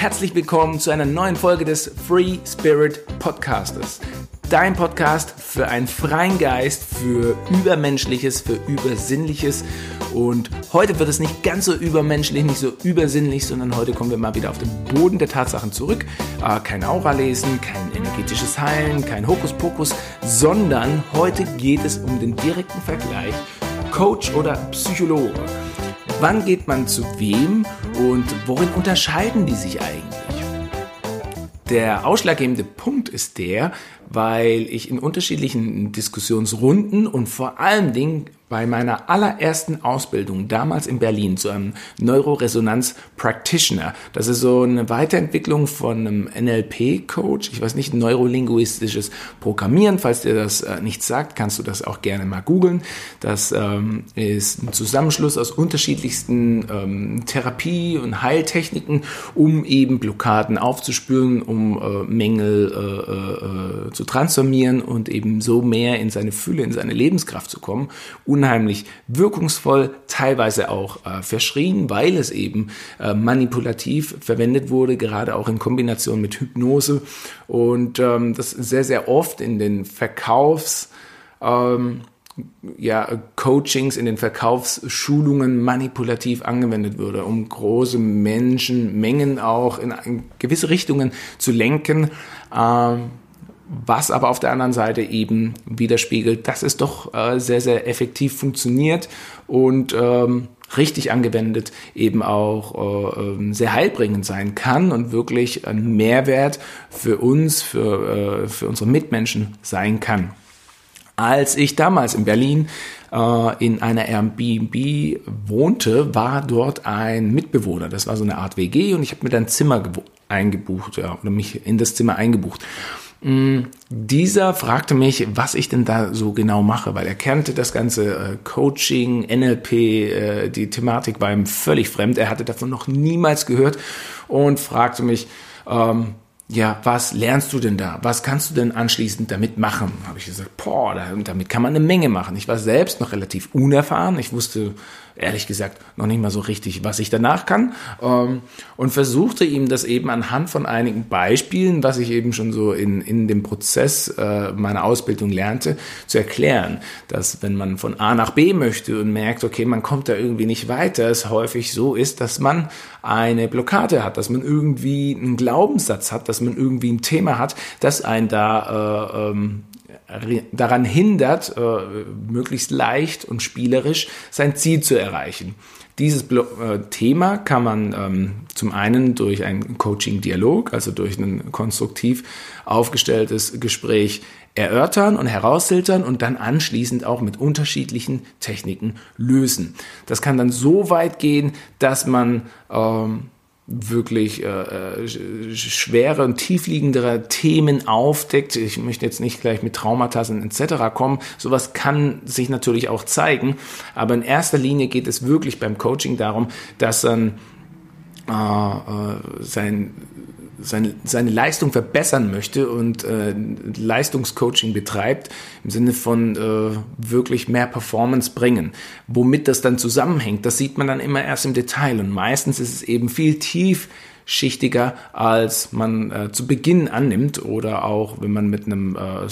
herzlich willkommen zu einer neuen Folge des Free Spirit Podcastes. Dein Podcast für einen freien Geist, für Übermenschliches, für Übersinnliches. Und heute wird es nicht ganz so übermenschlich, nicht so übersinnlich, sondern heute kommen wir mal wieder auf den Boden der Tatsachen zurück. Äh, kein Aura lesen, kein energetisches Heilen, kein Hokuspokus, sondern heute geht es um den direkten Vergleich Coach oder Psychologe. Wann geht man zu wem und worin unterscheiden die sich eigentlich? Der ausschlaggebende Punkt ist der, weil ich in unterschiedlichen Diskussionsrunden und vor allen Dingen bei meiner allerersten Ausbildung damals in Berlin zu einem Neuroresonanz Practitioner. Das ist so eine Weiterentwicklung von einem NLP-Coach. Ich weiß nicht, neurolinguistisches Programmieren. Falls dir das äh, nicht sagt, kannst du das auch gerne mal googeln. Das ähm, ist ein Zusammenschluss aus unterschiedlichsten ähm, Therapie- und Heiltechniken, um eben Blockaden aufzuspüren, um äh, Mängel äh, äh, zu transformieren und eben so mehr in seine Fülle, in seine Lebenskraft zu kommen. Und unheimlich wirkungsvoll, teilweise auch äh, verschrien, weil es eben äh, manipulativ verwendet wurde, gerade auch in Kombination mit Hypnose und ähm, das sehr, sehr oft in den Verkaufs- ähm, ja, Coachings in den Verkaufsschulungen manipulativ angewendet würde, um große Menschenmengen auch in gewisse Richtungen zu lenken. Ähm, was aber auf der anderen Seite eben widerspiegelt, dass es doch äh, sehr, sehr effektiv funktioniert und ähm, richtig angewendet eben auch äh, ähm, sehr heilbringend sein kann und wirklich ein Mehrwert für uns, für, äh, für unsere Mitmenschen sein kann. Als ich damals in Berlin äh, in einer Airbnb wohnte, war dort ein Mitbewohner. Das war so eine Art WG und ich habe mir dann Zimmer eingebucht ja, oder mich in das Zimmer eingebucht. Mm, dieser fragte mich, was ich denn da so genau mache, weil er kannte das ganze äh, Coaching, NLP, äh, die Thematik war ihm völlig fremd. Er hatte davon noch niemals gehört und fragte mich, ähm, ja, was lernst du denn da? Was kannst du denn anschließend damit machen? Habe ich gesagt, boah, damit kann man eine Menge machen. Ich war selbst noch relativ unerfahren. Ich wusste ehrlich gesagt noch nicht mal so richtig, was ich danach kann. Ähm, und versuchte ihm das eben anhand von einigen Beispielen, was ich eben schon so in, in dem Prozess äh, meiner Ausbildung lernte, zu erklären, dass wenn man von A nach B möchte und merkt, okay, man kommt da irgendwie nicht weiter, es häufig so ist, dass man eine Blockade hat, dass man irgendwie einen Glaubenssatz hat, dass man irgendwie ein Thema hat, das einen da äh, ähm, daran hindert, äh, möglichst leicht und spielerisch sein Ziel zu erreichen. Dieses äh, Thema kann man ähm, zum einen durch einen Coaching-Dialog, also durch ein konstruktiv aufgestelltes Gespräch erörtern und herausfiltern und dann anschließend auch mit unterschiedlichen Techniken lösen. Das kann dann so weit gehen, dass man ähm, wirklich äh, äh, schwere und tiefliegendere Themen aufdeckt. Ich möchte jetzt nicht gleich mit Traumata etc. kommen. Sowas kann sich natürlich auch zeigen. Aber in erster Linie geht es wirklich beim Coaching darum, dass äh, äh, sein seine, seine Leistung verbessern möchte und äh, Leistungscoaching betreibt, im Sinne von äh, wirklich mehr Performance bringen. Womit das dann zusammenhängt, das sieht man dann immer erst im Detail und meistens ist es eben viel tiefschichtiger, als man äh, zu Beginn annimmt oder auch wenn man mit einem äh,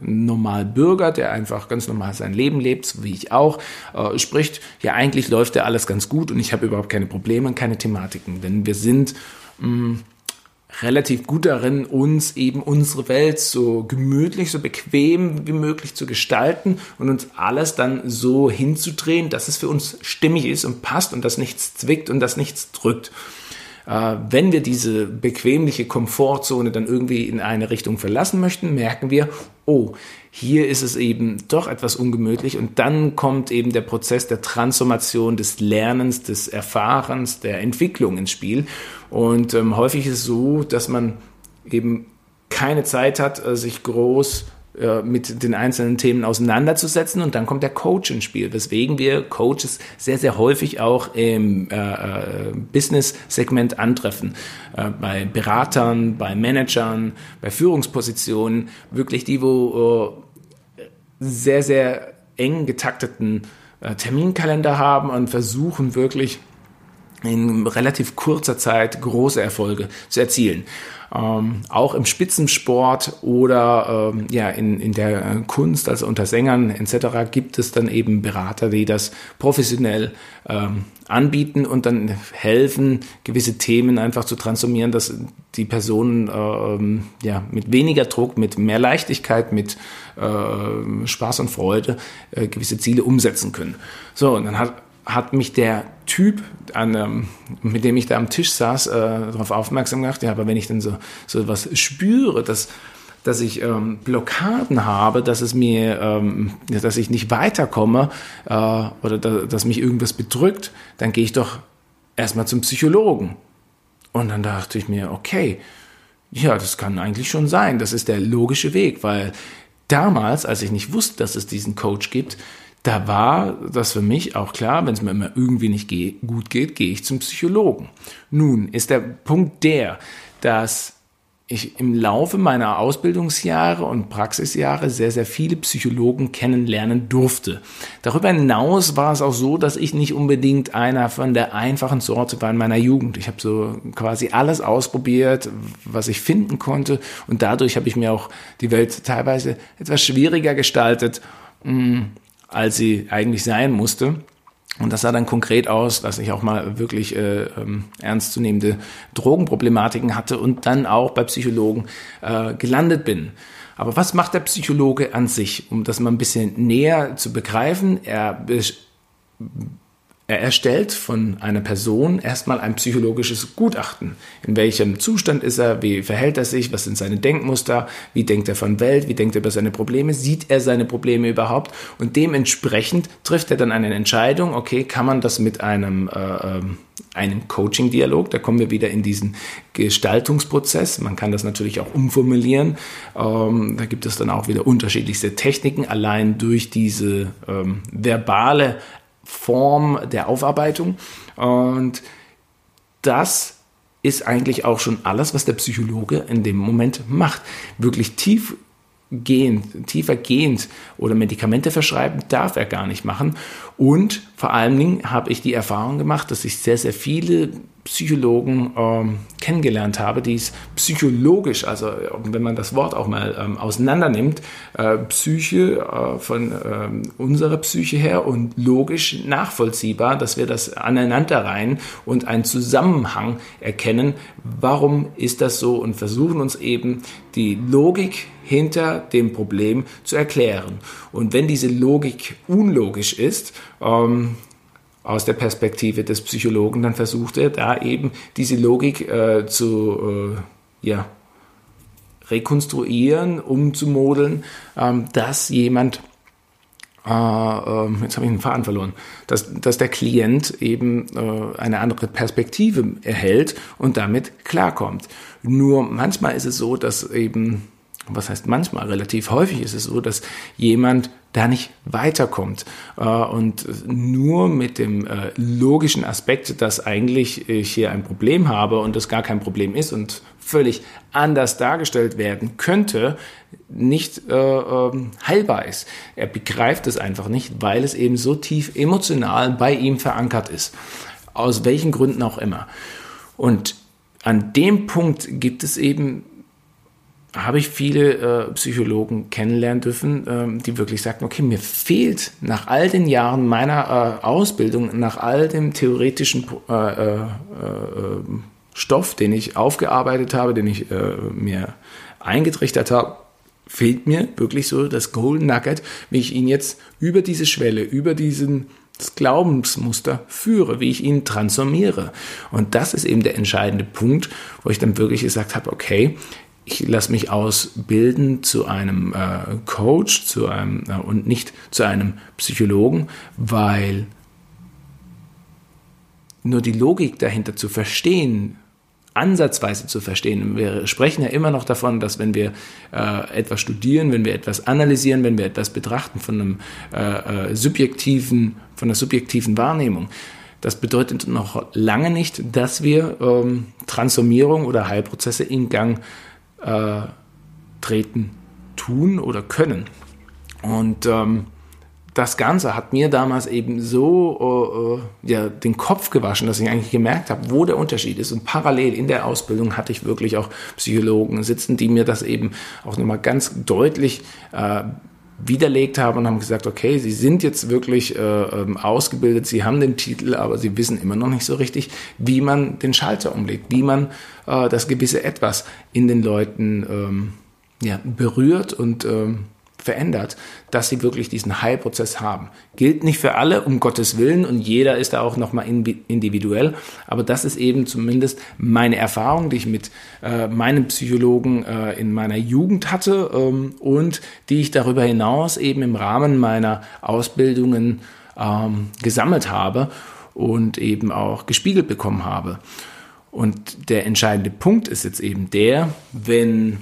normalen Bürger, der einfach ganz normal sein Leben lebt, wie ich auch, äh, spricht, ja eigentlich läuft ja alles ganz gut und ich habe überhaupt keine Probleme und keine Thematiken, denn wir sind mh, mm, relativ gut darin, uns eben unsere Welt so gemütlich, so bequem wie möglich zu gestalten und uns alles dann so hinzudrehen, dass es für uns stimmig ist und passt und dass nichts zwickt und dass nichts drückt. Äh, wenn wir diese bequemliche Komfortzone dann irgendwie in eine Richtung verlassen möchten, merken wir, oh, hier ist es eben doch etwas ungemütlich und dann kommt eben der Prozess der Transformation, des Lernens, des Erfahrens, der Entwicklung ins Spiel. Und ähm, häufig ist es so, dass man eben keine Zeit hat, äh, sich groß äh, mit den einzelnen Themen auseinanderzusetzen und dann kommt der Coach ins Spiel, weswegen wir Coaches sehr, sehr häufig auch im äh, äh, Business-Segment antreffen. Äh, bei Beratern, bei Managern, bei Führungspositionen, wirklich die, wo äh, sehr, sehr eng getakteten Terminkalender haben und versuchen wirklich in relativ kurzer Zeit große Erfolge zu erzielen. Ähm, auch im Spitzensport oder ähm, ja in, in der Kunst, also unter Sängern etc. gibt es dann eben Berater, die das professionell ähm, anbieten und dann helfen, gewisse Themen einfach zu transformieren, dass die Personen ähm, ja mit weniger Druck, mit mehr Leichtigkeit, mit äh, Spaß und Freude äh, gewisse Ziele umsetzen können. So, und dann hat hat mich der Typ, an, ähm, mit dem ich da am Tisch saß, äh, darauf aufmerksam gemacht. Ja, aber wenn ich dann so, so was spüre, dass, dass ich ähm, Blockaden habe, dass es mir, ähm, dass ich nicht weiterkomme äh, oder da, dass mich irgendwas bedrückt, dann gehe ich doch erstmal zum Psychologen. Und dann dachte ich mir, okay, ja, das kann eigentlich schon sein. Das ist der logische Weg, weil damals, als ich nicht wusste, dass es diesen Coach gibt, da war das für mich auch klar, wenn es mir immer irgendwie nicht ge gut geht, gehe ich zum Psychologen. Nun ist der Punkt der, dass ich im Laufe meiner Ausbildungsjahre und Praxisjahre sehr, sehr viele Psychologen kennenlernen durfte. Darüber hinaus war es auch so, dass ich nicht unbedingt einer von der einfachen Sorte war in meiner Jugend. Ich habe so quasi alles ausprobiert, was ich finden konnte und dadurch habe ich mir auch die Welt teilweise etwas schwieriger gestaltet hm, als sie eigentlich sein musste. Und das sah dann konkret aus, dass ich auch mal wirklich äh, ähm, ernstzunehmende Drogenproblematiken hatte und dann auch bei Psychologen äh, gelandet bin. Aber was macht der Psychologe an sich, um das mal ein bisschen näher zu begreifen? Er er erstellt von einer Person erstmal ein psychologisches Gutachten. In welchem Zustand ist er? Wie verhält er sich? Was sind seine Denkmuster? Wie denkt er von Welt? Wie denkt er über seine Probleme? Sieht er seine Probleme überhaupt? Und dementsprechend trifft er dann eine Entscheidung. Okay, kann man das mit einem, äh, ähm, einem Coaching-Dialog? Da kommen wir wieder in diesen Gestaltungsprozess. Man kann das natürlich auch umformulieren. Ähm, da gibt es dann auch wieder unterschiedlichste Techniken. Allein durch diese ähm, verbale Form der Aufarbeitung. Und das ist eigentlich auch schon alles, was der Psychologe in dem Moment macht. Wirklich tiefgehend, tiefergehend oder Medikamente verschreiben darf er gar nicht machen. Und vor allen Dingen habe ich die Erfahrung gemacht, dass ich sehr, sehr viele Psychologen ähm, kennengelernt habe, die es psychologisch, also wenn man das Wort auch mal ähm, auseinander nimmt, äh, Psyche äh, von äh, unserer Psyche her und logisch nachvollziehbar, dass wir das aneinander rein und einen Zusammenhang erkennen, warum ist das so und versuchen uns eben die Logik hinter dem Problem zu erklären. Und wenn diese Logik unlogisch ist, ähm, aus der Perspektive des Psychologen, dann versucht er da eben diese Logik äh, zu äh, ja, rekonstruieren, umzumodeln, ähm, dass jemand, äh, ähm, jetzt habe ich den Faden verloren, dass, dass der Klient eben äh, eine andere Perspektive erhält und damit klarkommt. Nur manchmal ist es so, dass eben was heißt manchmal, relativ häufig ist es so, dass jemand da nicht weiterkommt. Äh, und nur mit dem äh, logischen Aspekt, dass eigentlich ich hier ein Problem habe und das gar kein Problem ist und völlig anders dargestellt werden könnte, nicht äh, ähm, heilbar ist. Er begreift es einfach nicht, weil es eben so tief emotional bei ihm verankert ist. Aus welchen Gründen auch immer. Und an dem Punkt gibt es eben habe ich viele äh, Psychologen kennenlernen dürfen, ähm, die wirklich sagten, okay, mir fehlt nach all den Jahren meiner äh, Ausbildung, nach all dem theoretischen äh, äh, äh Stoff, den ich aufgearbeitet habe, den ich äh, mir eingetrichtert habe, fehlt mir wirklich so das Golden Nugget, wie ich ihn jetzt über diese Schwelle, über diesen das Glaubensmuster führe, wie ich ihn transformiere. Und das ist eben der entscheidende Punkt, wo ich dann wirklich gesagt habe, okay, ich lasse mich ausbilden zu einem äh, Coach zu einem, äh, und nicht zu einem Psychologen, weil nur die Logik dahinter zu verstehen, ansatzweise zu verstehen. Wir sprechen ja immer noch davon, dass wenn wir äh, etwas studieren, wenn wir etwas analysieren, wenn wir etwas betrachten von einem äh, äh subjektiven, von einer subjektiven Wahrnehmung, das bedeutet noch lange nicht, dass wir ähm, Transformierung oder Heilprozesse in Gang äh, treten tun oder können. Und ähm, das Ganze hat mir damals eben so äh, ja, den Kopf gewaschen, dass ich eigentlich gemerkt habe, wo der Unterschied ist. Und parallel in der Ausbildung hatte ich wirklich auch Psychologen sitzen, die mir das eben auch nochmal ganz deutlich äh, widerlegt haben und haben gesagt, okay, Sie sind jetzt wirklich äh, ähm, ausgebildet, Sie haben den Titel, aber Sie wissen immer noch nicht so richtig, wie man den Schalter umlegt, wie man äh, das gewisse Etwas in den Leuten ähm, ja, berührt und ähm, verändert, dass sie wirklich diesen Heilprozess haben. Gilt nicht für alle, um Gottes Willen, und jeder ist da auch nochmal individuell, aber das ist eben zumindest meine Erfahrung, die ich mit äh, meinem Psychologen äh, in meiner Jugend hatte ähm, und die ich darüber hinaus eben im Rahmen meiner Ausbildungen ähm, gesammelt habe und eben auch gespiegelt bekommen habe. Und der entscheidende Punkt ist jetzt eben der, wenn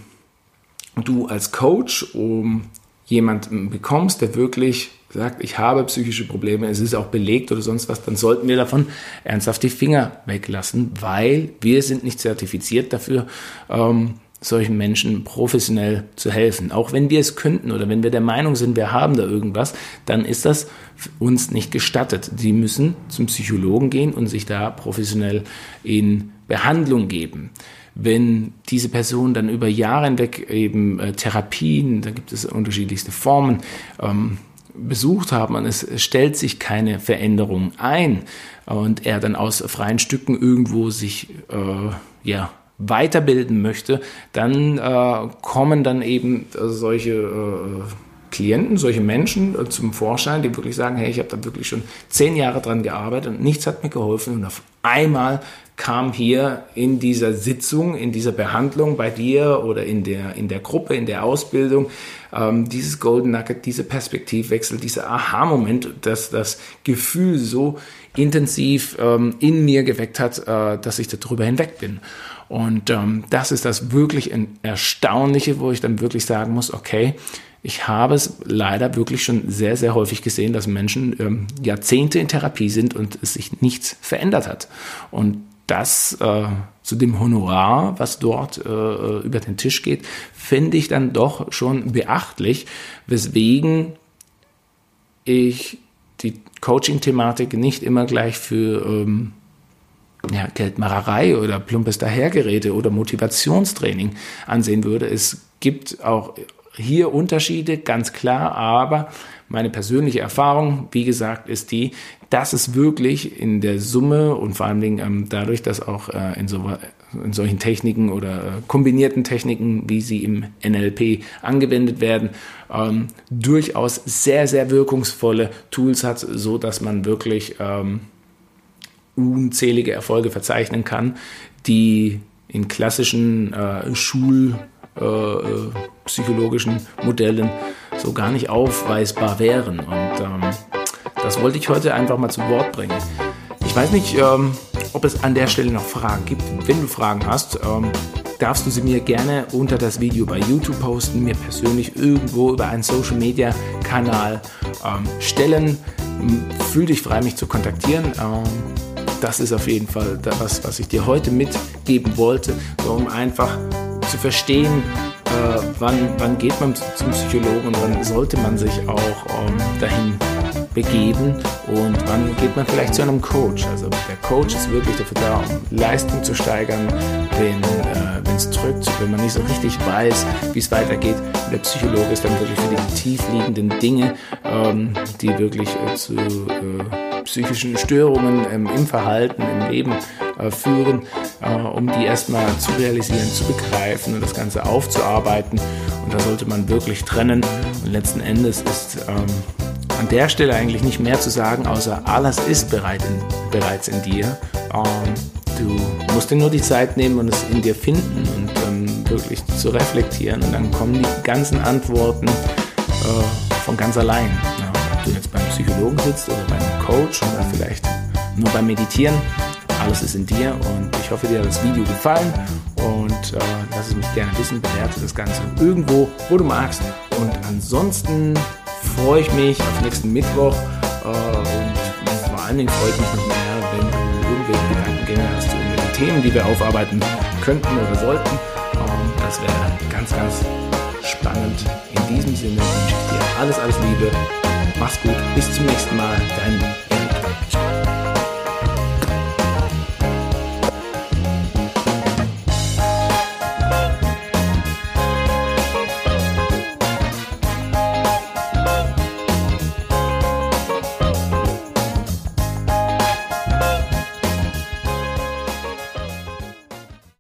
du als Coach um jemanden bekommst, der wirklich sagt, ich habe psychische Probleme, es ist auch belegt oder sonst was, dann sollten wir davon ernsthaft die Finger weglassen, weil wir sind nicht zertifiziert dafür, ähm, solchen Menschen professionell zu helfen. Auch wenn wir es könnten oder wenn wir der Meinung sind, wir haben da irgendwas, dann ist das uns nicht gestattet. Sie müssen zum Psychologen gehen und sich da professionell in Behandlung geben wenn diese Person dann über Jahre hinweg eben äh, Therapien, da gibt es unterschiedlichste Formen, ähm, besucht haben und es stellt sich keine Veränderung ein und er dann aus freien Stücken irgendwo sich äh, ja weiterbilden möchte, dann äh, kommen dann eben äh, solche äh, Klienten, solche Menschen äh, zum Vorschein, die wirklich sagen, hey, ich habe da wirklich schon zehn Jahre dran gearbeitet und nichts hat mir geholfen und auf einmal kam hier in dieser Sitzung, in dieser Behandlung bei dir oder in der, in der Gruppe, in der Ausbildung, ähm, dieses Golden Nugget, dieser Perspektivwechsel, dieser Aha-Moment, dass das Gefühl so intensiv ähm, in mir geweckt hat, äh, dass ich darüber hinweg bin. Und ähm, das ist das wirklich Erstaunliche, wo ich dann wirklich sagen muss, okay, ich habe es leider wirklich schon sehr, sehr häufig gesehen, dass Menschen ähm, Jahrzehnte in Therapie sind und es sich nichts verändert hat. Und das äh, zu dem Honorar, was dort äh, über den Tisch geht, finde ich dann doch schon beachtlich, weswegen ich die Coaching-Thematik nicht immer gleich für ähm, ja, Geldmacherei oder plumpes Dahergerede oder Motivationstraining ansehen würde. Es gibt auch hier Unterschiede, ganz klar, aber meine persönliche Erfahrung, wie gesagt, ist die, dass es wirklich in der Summe und vor allen Dingen ähm, dadurch, dass auch äh, in, so, in, solchen Techniken oder äh, kombinierten Techniken, wie sie im NLP angewendet werden, ähm, durchaus sehr, sehr wirkungsvolle Tools hat, so dass man wirklich ähm, unzählige Erfolge verzeichnen kann, die in klassischen äh, Schul- psychologischen Modellen so gar nicht aufweisbar wären. Und ähm, das wollte ich heute einfach mal zu Wort bringen. Ich weiß nicht, ähm, ob es an der Stelle noch Fragen gibt. Wenn du Fragen hast, ähm, darfst du sie mir gerne unter das Video bei YouTube posten, mir persönlich irgendwo über einen Social Media Kanal ähm, stellen. Fühl dich frei, mich zu kontaktieren. Ähm, das ist auf jeden Fall das, was ich dir heute mitgeben wollte, um einfach zu verstehen, äh, wann, wann geht man zum Psychologen und wann sollte man sich auch ähm, dahin begeben und wann geht man vielleicht zu einem Coach. Also der Coach ist wirklich dafür da, um Leistung zu steigern, wenn äh, es drückt, wenn man nicht so richtig weiß, wie es weitergeht. Und der Psychologe ist dann wirklich für die tiefliegenden Dinge, ähm, die wirklich äh, zu äh, psychischen Störungen ähm, im Verhalten, im Leben äh, führen, äh, um die erstmal zu realisieren, zu begreifen und das Ganze aufzuarbeiten. Und da sollte man wirklich trennen. Und letzten Endes ist ähm, an der Stelle eigentlich nicht mehr zu sagen, außer alles ist bereit in, bereits in dir. Ähm, du musst dir nur die Zeit nehmen und es in dir finden und ähm, wirklich zu reflektieren. Und dann kommen die ganzen Antworten äh, von ganz allein. Ja, ob du jetzt beim Psychologen sitzt oder beim Coach oder vielleicht nur beim Meditieren alles ist in dir und ich hoffe, dir hat das Video gefallen und äh, lass es mich gerne wissen, bewerte das Ganze irgendwo, wo du magst. Und ansonsten freue ich mich auf nächsten Mittwoch äh, und vor allen Dingen freue ich mich noch mehr, wenn du irgendwelche Gedankengänge hast zu irgendwelchen Themen, die wir aufarbeiten könnten oder sollten. Ähm, das wäre ganz, ganz spannend. In diesem Sinne wünsche ich dir alles, alles Liebe Mach's gut, bis zum nächsten Mal, dein